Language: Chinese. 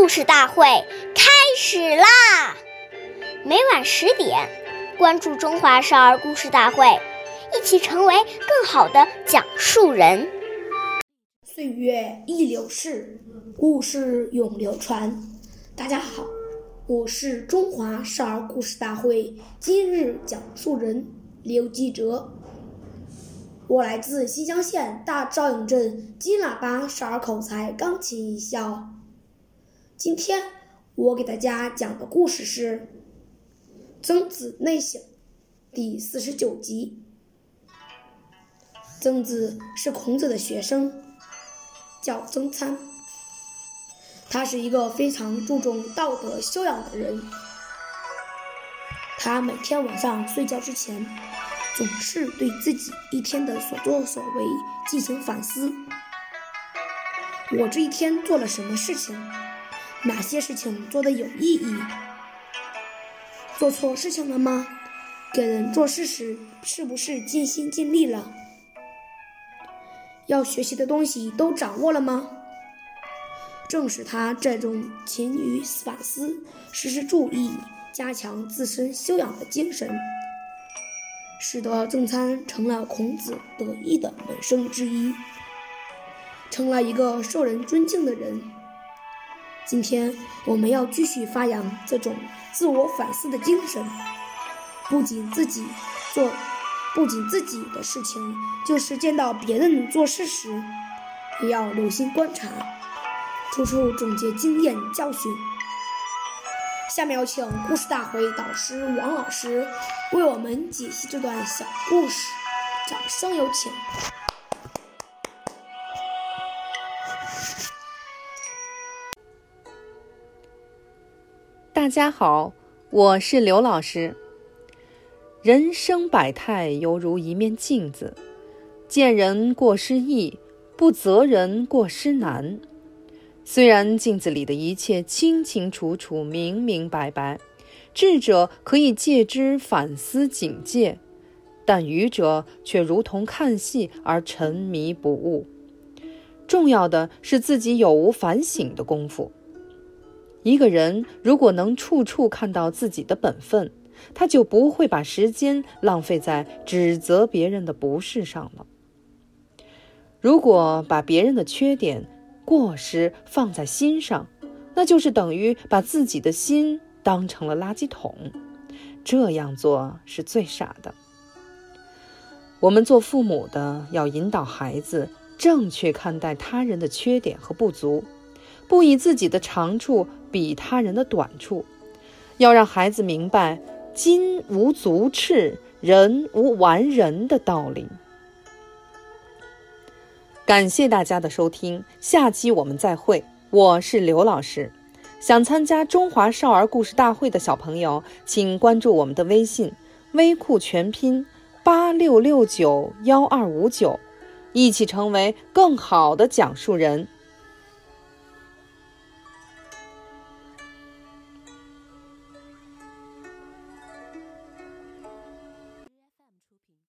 故事大会开始啦！每晚十点，关注《中华少儿故事大会》，一起成为更好的讲述人。岁月易流逝，故事永流传。大家好，我是中华少儿故事大会今日讲述人刘继哲。我来自新乡县大赵营镇金喇叭少儿口才钢琴一校。今天我给大家讲的故事是《曾子内省》第四十九集。曾子是孔子的学生，叫曾参。他是一个非常注重道德修养的人。他每天晚上睡觉之前。总是对自己一天的所作所为进行反思。我这一天做了什么事情？哪些事情做的有意义？做错事情了吗？给人做事时是不是尽心尽力了？要学习的东西都掌握了吗？正是他这种勤于反思、时时注意、加强自身修养的精神。使得曾参成了孔子得意的门生之一，成了一个受人尊敬的人。今天我们要继续发扬这种自我反思的精神，不仅自己做，不仅自己的事情，就是见到别人做事时，也要留心观察，处处总结经验教训。下面有请故事大会导师王老师为我们解析这段小故事，掌声有请。大家好，我是刘老师。人生百态犹如一面镜子，见人过失易，不责人过失难。虽然镜子里的一切清清楚楚、明明白白，智者可以借之反思警戒，但愚者却如同看戏而沉迷不悟。重要的是自己有无反省的功夫。一个人如果能处处看到自己的本分，他就不会把时间浪费在指责别人的不是上了。如果把别人的缺点，过失放在心上，那就是等于把自己的心当成了垃圾桶。这样做是最傻的。我们做父母的要引导孩子正确看待他人的缺点和不足，不以自己的长处比他人的短处，要让孩子明白“金无足赤，人无完人”的道理。感谢大家的收听，下期我们再会。我是刘老师，想参加中华少儿故事大会的小朋友，请关注我们的微信“微库全拼八六六九幺二五九”，一起成为更好的讲述人。